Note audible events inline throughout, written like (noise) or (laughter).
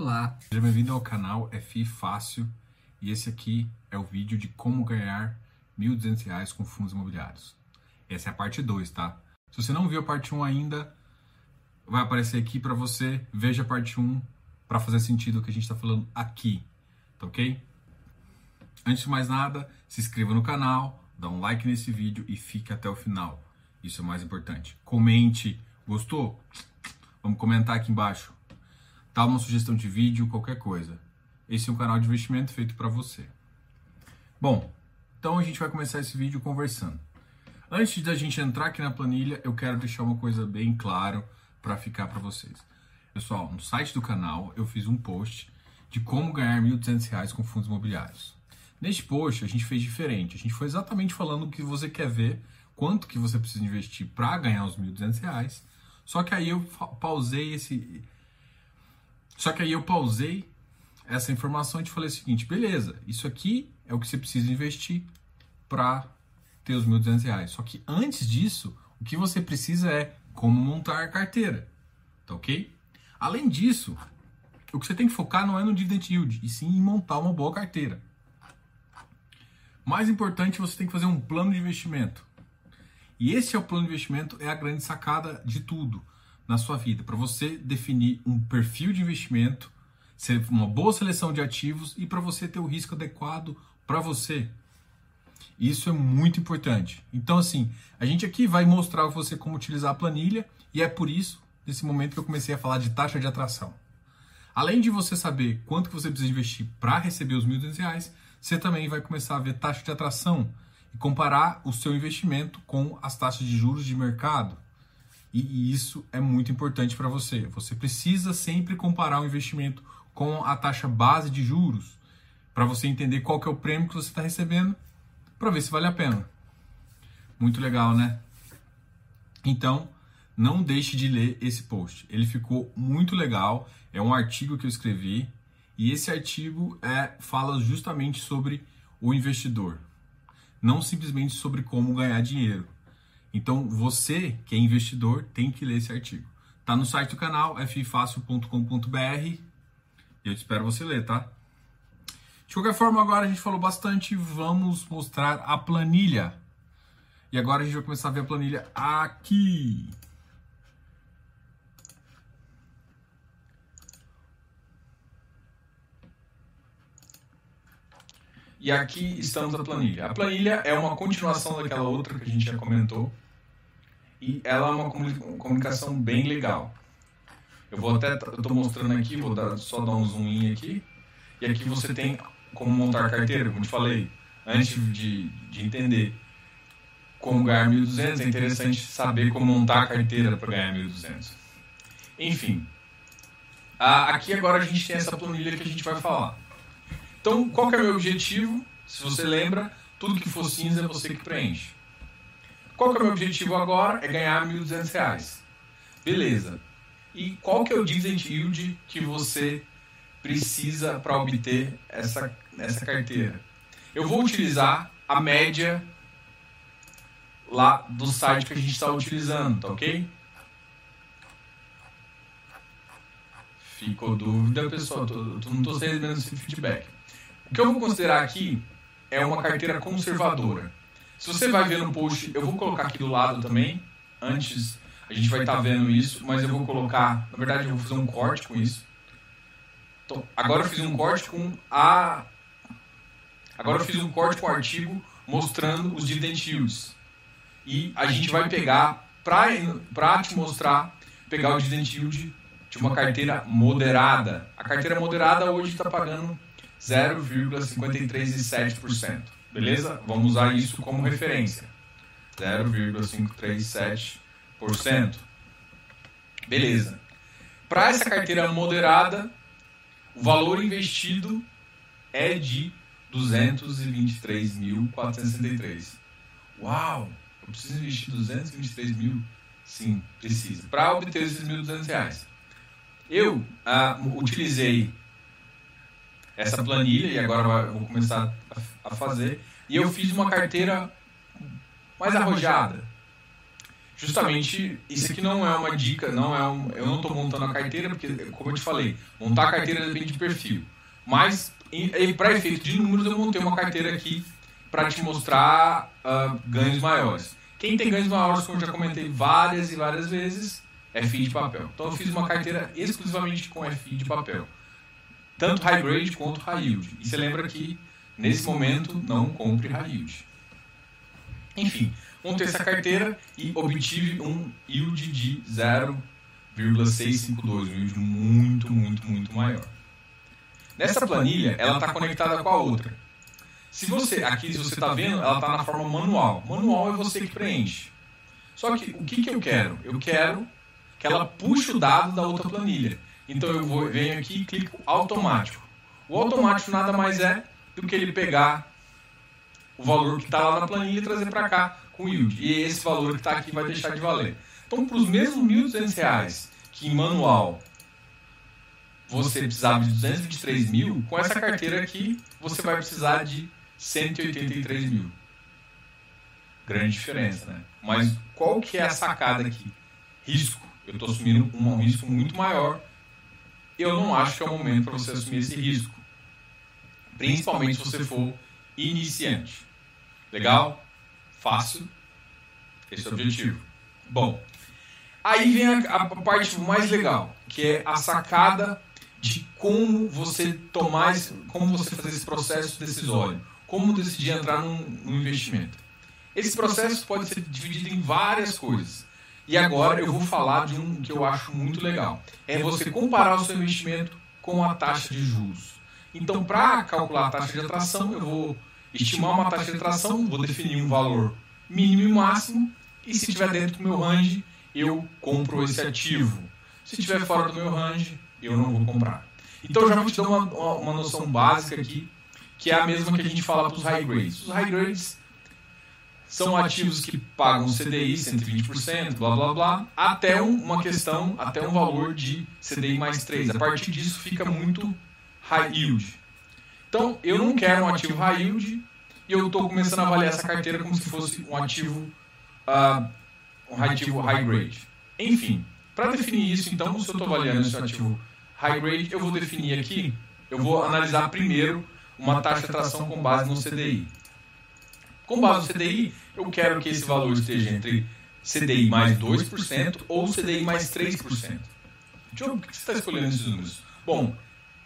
Olá, seja bem-vindo ao canal FI Fácil e esse aqui é o vídeo de como ganhar R$ 1.200 com fundos imobiliários. Essa é a parte 2, tá? Se você não viu a parte 1 um ainda, vai aparecer aqui para você, veja a parte 1 um para fazer sentido o que a gente está falando aqui, tá ok? Antes de mais nada, se inscreva no canal, dá um like nesse vídeo e fique até o final. Isso é o mais importante. Comente, gostou? Vamos comentar aqui embaixo. Dá uma sugestão de vídeo, qualquer coisa. Esse é um canal de investimento feito para você. Bom, então a gente vai começar esse vídeo conversando. Antes da gente entrar aqui na planilha, eu quero deixar uma coisa bem claro para ficar para vocês. Pessoal, no site do canal eu fiz um post de como ganhar R$ 1.200 com fundos imobiliários. Neste post a gente fez diferente. A gente foi exatamente falando o que você quer ver, quanto que você precisa investir para ganhar os R$ 1.200. Só que aí eu pausei esse só que aí eu pausei essa informação e te falei o seguinte: beleza, isso aqui é o que você precisa investir para ter os 1.200 reais. Só que antes disso, o que você precisa é como montar a carteira. Tá ok? Além disso, o que você tem que focar não é no dividend yield, e sim em montar uma boa carteira. Mais importante, você tem que fazer um plano de investimento. E esse é o plano de investimento, é a grande sacada de tudo na sua vida, para você definir um perfil de investimento, ser uma boa seleção de ativos e para você ter o risco adequado para você. Isso é muito importante. Então, assim, a gente aqui vai mostrar para você como utilizar a planilha e é por isso, nesse momento, que eu comecei a falar de taxa de atração. Além de você saber quanto que você precisa investir para receber os R$ 1.200, você também vai começar a ver taxa de atração e comparar o seu investimento com as taxas de juros de mercado. E isso é muito importante para você. Você precisa sempre comparar o investimento com a taxa base de juros para você entender qual que é o prêmio que você está recebendo para ver se vale a pena. Muito legal, né? Então, não deixe de ler esse post. Ele ficou muito legal. É um artigo que eu escrevi e esse artigo é fala justamente sobre o investidor, não simplesmente sobre como ganhar dinheiro. Então, você que é investidor tem que ler esse artigo. Tá no site do canal, ffácil.com.br. E eu espero você ler, tá? De qualquer forma, agora a gente falou bastante, vamos mostrar a planilha. E agora a gente vai começar a ver a planilha aqui. E aqui estamos a planilha. A planilha é uma continuação daquela outra que a gente já comentou. E ela é uma comunicação bem legal. Eu vou até, estou mostrando aqui, vou dar, só dar um zoom aqui. E aqui você tem como montar carteira, como te falei, antes de, de entender como ganhar 1.200, é interessante saber como montar a carteira para ganhar 1.200. Enfim, aqui agora a gente tem essa planilha que a gente vai falar. Então, qual que é o meu objetivo? Se você lembra, tudo que for cinza é você que preenche. Qual é o meu objetivo agora? É ganhar R$ 1.200. Beleza. E qual que é o dividend yield que você precisa para obter essa, essa carteira? Eu vou utilizar a média lá do site que a gente está utilizando, tá ok? Ficou dúvida, pessoal? Tô, tô, não estou recebendo esse feedback. O que eu vou considerar aqui é uma carteira conservadora. Se você vai ver no post, eu vou colocar aqui do lado também. Antes a gente vai estar tá vendo isso, mas eu vou colocar. Na verdade, eu vou fazer um corte com isso. Então, agora eu fiz um corte com a. Agora eu fiz um corte com o artigo mostrando os dividend yields. E a gente vai pegar, para te mostrar, pegar o dividend yield de uma carteira moderada. A carteira moderada hoje está pagando 0,537%. Beleza? Vamos usar isso como referência. 0,537%. Beleza. Para essa carteira moderada, o valor investido é de 223.463. Uau! Eu preciso investir 223 mil? Sim, precisa. Para obter esses 1.200 reais. Eu ah, utilizei essa planilha e agora vou começar a fazer. E eu fiz uma carteira mais arrojada. justamente isso aqui não é uma dica, não é um, eu não estou montando a carteira porque, como eu te falei, montar a carteira depende de perfil. Mas para efeito de números eu montei uma carteira aqui para te mostrar uh, ganhos maiores. Quem tem ganhos maiores, como eu já comentei várias e várias vezes, é FII de papel. Então eu fiz uma carteira exclusivamente com FII de papel. Tanto high grade quanto high yield. E você lembra que nesse momento não compre high yield. Enfim, montei essa carteira e obtive um yield de 0,652, um yield muito, muito, muito maior. Nessa planilha, ela está conectada com a outra. Se você, aqui, se você está vendo, ela está na forma manual. Manual é você que preenche. Só que o que, que eu quero? Eu quero que ela puxe o dado da outra planilha. Então eu vou, venho aqui e clico automático. O automático nada mais é do que ele pegar o valor que está lá na planilha e trazer para cá com o yield. E esse valor que está aqui vai deixar de valer. Então, para os mesmos R$ 1.200 que em manual você precisava de 223 mil, com essa carteira aqui você vai precisar de 183 mil. Grande diferença, né? Mas qual que é a sacada aqui? Risco. Eu estou assumindo um risco muito maior. Eu não acho que é o momento para você assumir esse risco. Principalmente se você for iniciante. Legal? Fácil? Esse é o objetivo. Bom, aí vem a, a parte mais legal, que é a sacada de como você tomar, como você fazer esse processo decisório, como decidir entrar num, num investimento. Esse processo pode ser dividido em várias coisas. E agora eu vou falar de um que eu acho muito legal. É você comparar o seu investimento com a taxa de juros. Então, para calcular a taxa de atração, eu vou estimar uma taxa de atração, vou definir um valor mínimo e máximo, e se estiver dentro do meu range, eu compro esse ativo. Se estiver fora do meu range, eu não vou comprar. Então, já vou te dar uma, uma noção básica aqui, que é a mesma que a gente fala para os high grades. Os high grades são ativos que pagam CDI 120%, blá blá blá, até uma questão, até um valor de CDI mais 3. A partir disso fica muito high yield. Então, eu não quero um ativo high yield e eu estou começando a avaliar essa carteira como se fosse um ativo, uh, um ativo high grade. Enfim, para definir isso, então, se eu estou avaliando esse ativo high grade, eu vou definir aqui, eu vou analisar primeiro uma taxa de atração com base no CDI. Com base no CDI, eu quero que esse valor esteja entre CDI mais 2% ou CDI mais 3%. Deixa eu, por que você está escolhendo esses números? Bom,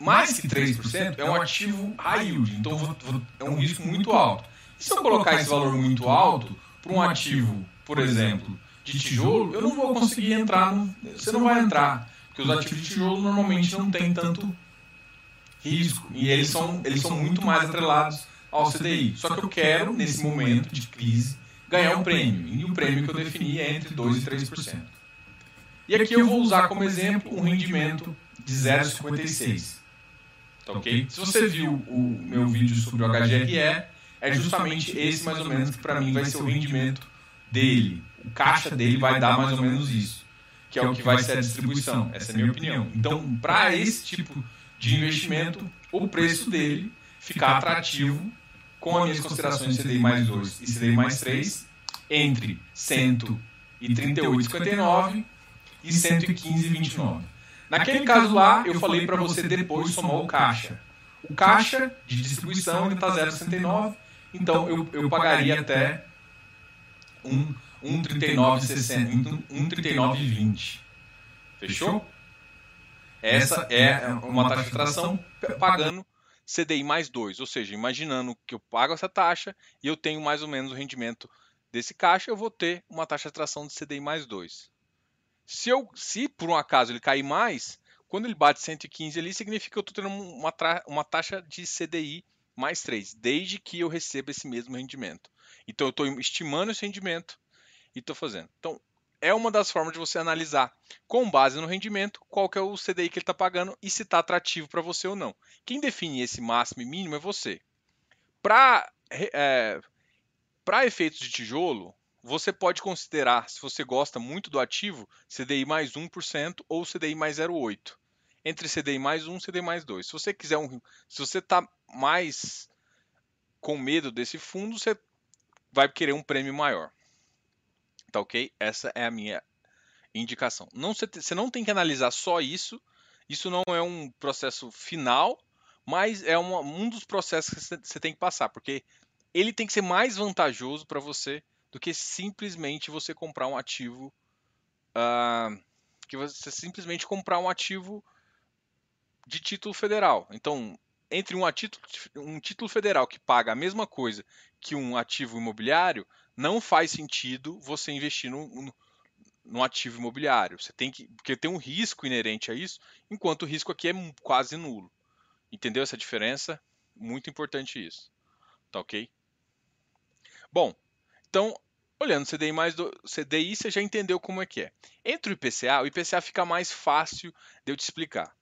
mais que 3% é um ativo high yield, então é um risco muito alto. E se eu colocar esse valor muito alto para um ativo, por exemplo, de tijolo, eu não vou conseguir entrar, no, você não vai entrar, porque os ativos de tijolo normalmente não têm tanto risco e eles são, eles são muito mais atrelados ao CDI. Só que eu quero, nesse momento de crise, ganhar um prêmio. E o prêmio que eu defini é entre 2% e 3%. E aqui eu vou usar como exemplo um rendimento de 0,56. Tá ok? Se você viu o meu vídeo sobre o HGRE, é justamente esse mais ou menos que para mim vai ser o rendimento dele. O caixa dele vai dar mais ou menos isso, que é o que vai ser a distribuição. Essa é a minha opinião. Então, para esse tipo de investimento, o preço dele ficar atrativo com as minhas considerações CDI mais 2 e CDI mais 3 entre 138,59 e 115,29. Naquele caso lá, eu falei para você depois somar o caixa. O caixa de distribuição está 0,69, então eu, eu pagaria até 1,39,20. Fechou? Essa é uma taxa de tração pagando CDI mais 2, ou seja, imaginando que eu pago essa taxa e eu tenho mais ou menos o rendimento desse caixa, eu vou ter uma taxa de atração de CDI mais 2. Se, eu, se por um acaso ele cair mais, quando ele bate 115 ali, significa que eu estou tendo uma, uma taxa de CDI mais 3, desde que eu receba esse mesmo rendimento. Então eu estou estimando esse rendimento e estou fazendo. Então, é uma das formas de você analisar, com base no rendimento, qual que é o CDI que ele está pagando e se está atrativo para você ou não. Quem define esse máximo e mínimo é você. Para é, efeitos de tijolo, você pode considerar, se você gosta muito do ativo, CDI mais 1% ou CDI mais 0,8%. Entre CDI mais 1 e CDI mais 2. Se você quiser um. Se você está mais com medo desse fundo, você vai querer um prêmio maior. Tá ok? Essa é a minha indicação. Não, você não tem que analisar só isso. Isso não é um processo final, mas é uma, um dos processos que você tem que passar, porque ele tem que ser mais vantajoso para você do que simplesmente você comprar um ativo. Uh, que você simplesmente comprar um ativo de título federal. Então, entre um título, um título federal que paga a mesma coisa que um ativo imobiliário, não faz sentido você investir no, no ativo imobiliário. Você tem que. Porque tem um risco inerente a isso, enquanto o risco aqui é quase nulo. Entendeu essa diferença? Muito importante isso. Tá ok? Bom, então, olhando CDI mais do CDI, você já entendeu como é que é. Entre o IPCA, o IPCA fica mais fácil de eu te explicar.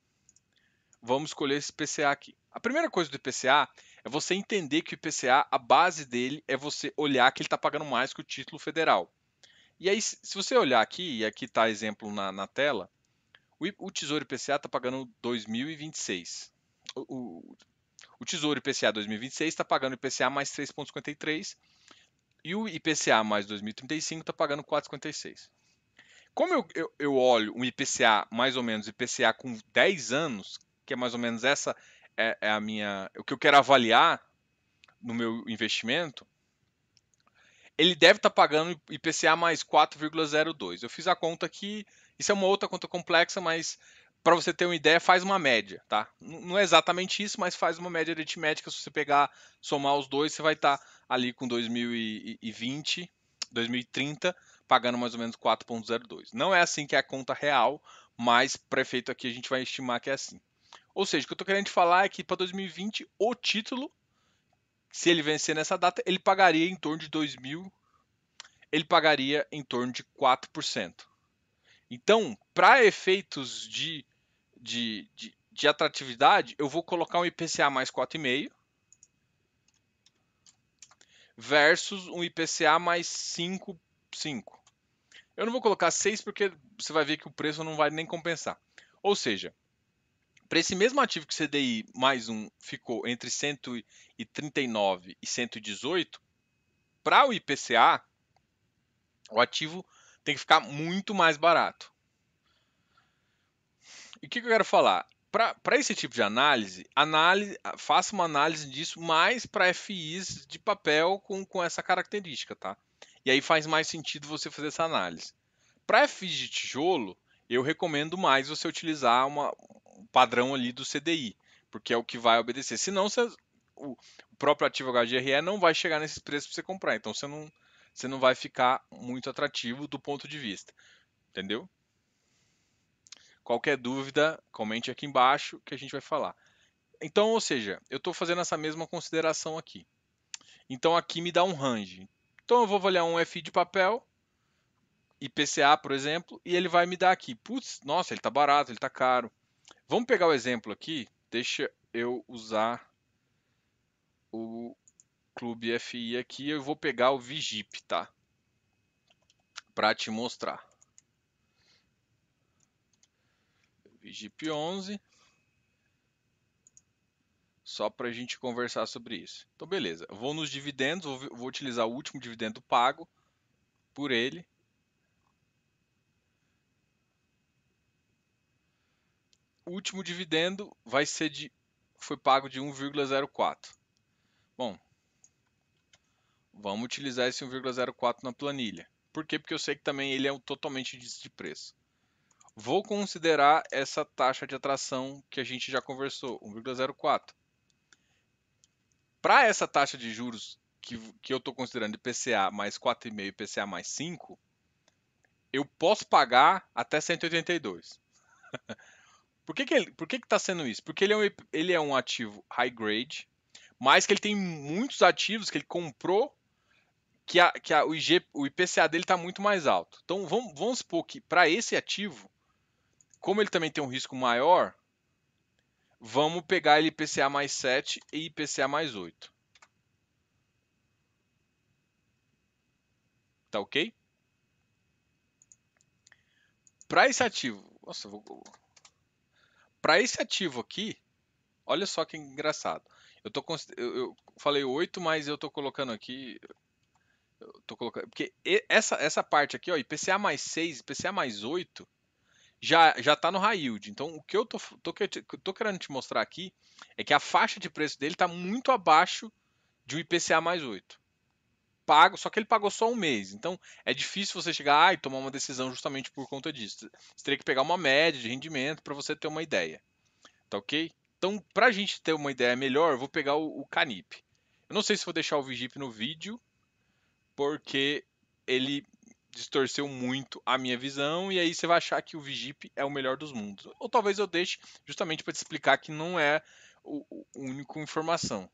Vamos escolher esse IPCA aqui. A primeira coisa do IPCA é você entender que o IPCA, a base dele é você olhar que ele está pagando mais que o título federal. E aí, se você olhar aqui, e aqui está exemplo na, na tela, o, o, Tesouro IPCA está pagando 2026. O, o, o Tesouro IPCA 2026 está pagando IPCA mais 3,53 e o IPCA mais 2035 está pagando 4,56. Como eu, eu, eu, olho um IPCA mais ou menos IPCA com 10 anos, que é mais ou menos essa é, é a minha o que eu quero avaliar no meu investimento, ele deve estar tá pagando IPCA mais 4,02. Eu fiz a conta aqui, isso é uma outra conta complexa, mas para você ter uma ideia, faz uma média, tá? Não é exatamente isso, mas faz uma média aritmética. Se você pegar, somar os dois, você vai estar tá ali com 2020, 2030, pagando mais ou menos 4,02. Não é assim que é a conta real, mas para efeito aqui a gente vai estimar que é assim. Ou seja, o que eu estou querendo falar é que para 2020 o título se ele vencer nessa data, ele pagaria em torno de 2 mil, ele pagaria em torno de 4%. Então, para efeitos de, de, de, de, atratividade, eu vou colocar um IPCA mais 4,5 versus um IPCA mais 5, 5. Eu não vou colocar 6 porque você vai ver que o preço não vai nem compensar. Ou seja, para esse mesmo ativo que CDI mais um ficou entre 139 e 118, para o IPCA, o ativo tem que ficar muito mais barato. E o que, que eu quero falar? Para esse tipo de análise, análise, faça uma análise disso mais para FIs de papel com, com essa característica, tá? E aí faz mais sentido você fazer essa análise. Para FIs de tijolo, eu recomendo mais você utilizar uma, padrão ali do CDI, porque é o que vai obedecer. Senão, você, o, próprio ativo HGRE não vai chegar nesses preços para você comprar. Então, você não, você não vai ficar muito atrativo do ponto de vista. Entendeu? Qualquer dúvida, comente aqui embaixo que a gente vai falar. Então, ou seja, eu estou fazendo essa mesma consideração aqui. Então, aqui me dá um range. Então, eu vou avaliar um FI de papel, IPCA, por exemplo, e ele vai me dar aqui. Putz, nossa, ele está barato, ele está caro. Vamos pegar o exemplo aqui. Deixa eu usar o Clube FI aqui. Eu vou pegar o Vigip, tá? Para te mostrar. Vigip 11. Só para a gente conversar sobre isso. Então, beleza. Eu vou nos dividendos. Vou, vou utilizar o último dividendo pago por ele. O último dividendo vai ser de foi pago de 1,04. Bom, vamos utilizar esse 1,04 na planilha. Por quê? Porque eu sei que também ele é um totalmente de preço. Vou considerar essa taxa de atração que a gente já conversou, 1,04. Para essa taxa de juros que, que eu estou considerando IPCA mais 4,5 e IPCA mais 5, eu posso pagar até 182. (laughs) Por que, que, ele, por que, que tá sendo isso? Porque ele é, um, ele é um ativo high grade, mas que ele tem muitos ativos que ele comprou que, a, que a, o, IG, o IPCA dele está muito mais alto. Então vamos, vamos supor que para esse ativo, como ele também tem um risco maior, vamos pegar ele IPCA mais 7 e IPCA mais 8. Tá ok? Para esse ativo, nossa, vou, para esse ativo aqui, olha só que engraçado. Eu, tô, eu, eu falei 8, mas eu estou colocando aqui. Eu colocando. Porque essa, essa parte aqui, ó, IPCA mais 6, IPCA mais 8, já, já tá no high yield. Então, o que eu tô, tô, tô querendo te mostrar aqui é que a faixa de preço dele está muito abaixo de um IPCA mais 8. Pago, só que ele pagou só um mês. Então, é difícil você chegar ah, e tomar uma decisão justamente por conta disso. Você teria que pegar uma média de rendimento para você ter uma ideia. Tá ok? Então, para a gente ter uma ideia melhor, eu vou pegar o, o Canip. Eu não sei se vou deixar o Vigip no vídeo, porque ele distorceu muito a minha visão e aí você vai achar que o Vigip é o melhor dos mundos. Ou talvez eu deixe justamente para te explicar que não é o, o único informação.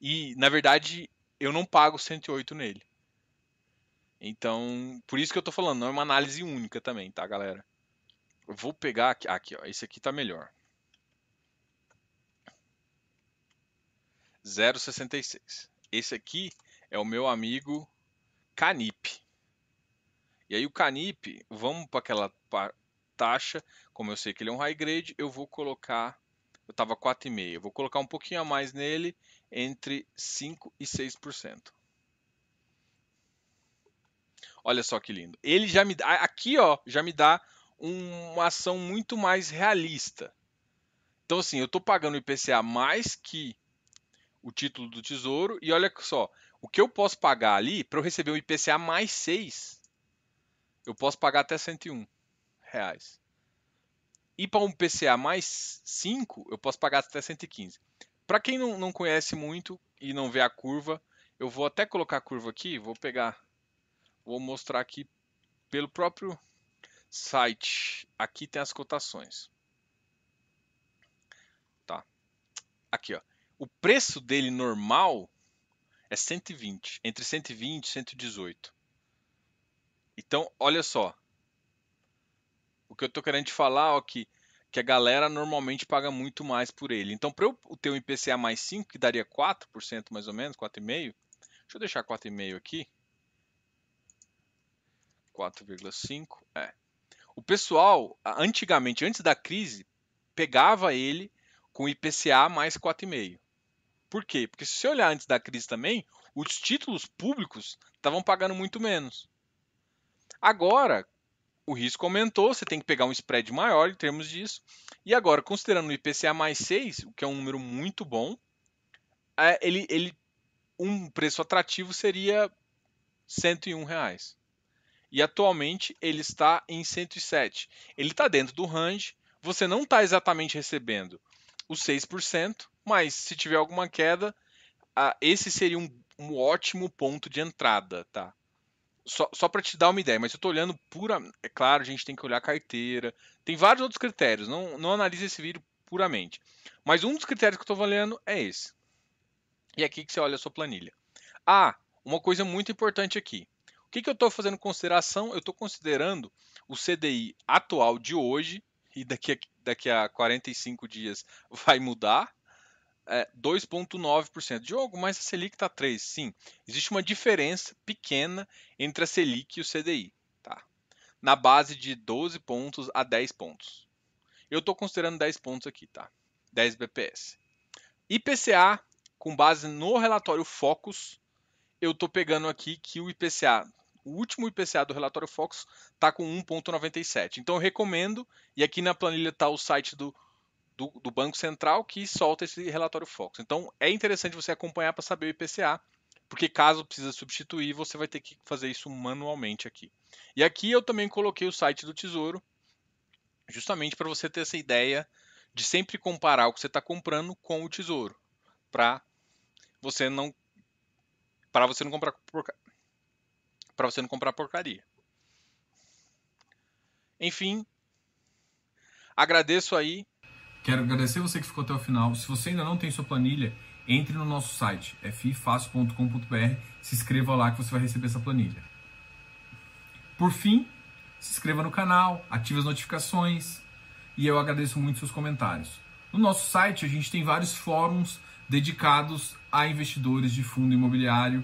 E na verdade eu não pago 108 nele. Então, por isso que eu tô falando, não é uma análise única também, tá, galera? Eu vou pegar aqui, aqui ó, esse aqui tá melhor. 0,66. Esse aqui é o meu amigo Canip. E aí o Canip, vamos para aquela taxa, como eu sei que ele é um high grade, eu vou colocar, eu estava 4,5, eu vou colocar um pouquinho a mais nele, entre 5 e 6%. Olha só que lindo. Ele já me dá, aqui ó, já me dá uma ação muito mais realista. Então assim, eu estou pagando IPCA mais que o título do Tesouro e olha só, o que eu posso pagar ali para eu receber um IPCA mais 6 eu posso pagar até 101 reais. E para um PCA mais 5, eu posso pagar até 115. Para quem não, não conhece muito e não vê a curva, eu vou até colocar a curva aqui, vou pegar, vou mostrar aqui pelo próprio site. Aqui tem as cotações. Tá. Aqui, ó. O preço dele normal é 120, entre 120 e 118. Então, olha só. O que eu tô querendo te falar é que, que a galera normalmente paga muito mais por ele. Então, para eu ter um IPCA mais 5, que daria 4% mais ou menos, 4,5%, deixa eu deixar 4,5% aqui. 4,5%, é. O pessoal, antigamente, antes da crise, pegava ele com IPCA mais 4,5%. Por quê? Porque se você olhar antes da crise também, os títulos públicos estavam pagando muito menos. Agora, o risco aumentou, você tem que pegar um spread maior em termos disso. E agora, considerando o IPCA mais 6, o que é um número muito bom, é, ele, ele, um preço atrativo seria 101 reais. E atualmente ele está em 107. Ele está dentro do range, você não está exatamente recebendo os 6%, mas se tiver alguma queda, esse seria um, um ótimo ponto de entrada, tá? Só, só para te dar uma ideia, mas eu estou olhando pura. É claro, a gente tem que olhar a carteira. Tem vários outros critérios. Não, não analise esse vídeo puramente. Mas um dos critérios que eu estou avaliando é esse. E é aqui que você olha a sua planilha. Ah, uma coisa muito importante aqui. O que, que eu estou fazendo consideração? Eu estou considerando o CDI atual de hoje, e daqui a, daqui a 45 dias vai mudar, é, 2,9%. Diogo, mas a Selic está 3%. Sim, existe uma diferença pequena entre a Selic e o CDI. Tá? Na base de 12 pontos a 10 pontos. Eu estou considerando 10 pontos aqui, tá? 10 BPS. IPCA, com base no relatório Focus, eu estou pegando aqui que o IPCA, o último IPCA do relatório Focus, está com 1,97. Então eu recomendo, e aqui na planilha está o site do do, do, Banco Central que solta esse relatório Fox. Então é interessante você acompanhar para saber o IPCA, porque caso precisa substituir, você vai ter que fazer isso manualmente aqui. E aqui eu também coloquei o site do Tesouro, justamente para você ter essa ideia de sempre comparar o que você está comprando com o Tesouro, para você não para você não comprar para você não comprar porcaria. Enfim, agradeço aí Quero agradecer você que ficou até o final. Se você ainda não tem sua planilha, entre no nosso site, fifácil.com.br, se inscreva lá que você vai receber essa planilha. Por fim, se inscreva no canal, ative as notificações e eu agradeço muito seus comentários. No nosso site a gente tem vários fóruns dedicados a investidores de fundo imobiliário,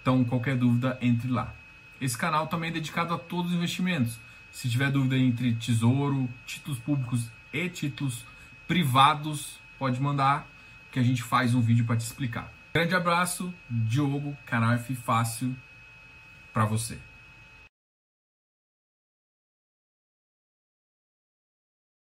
então qualquer dúvida entre lá. Esse canal também é dedicado a todos os investimentos. Se tiver dúvida entre tesouro, títulos públicos e títulos privados, pode mandar que a gente faz um vídeo para te explicar. Grande abraço, Diogo, canal F Fácil. para você.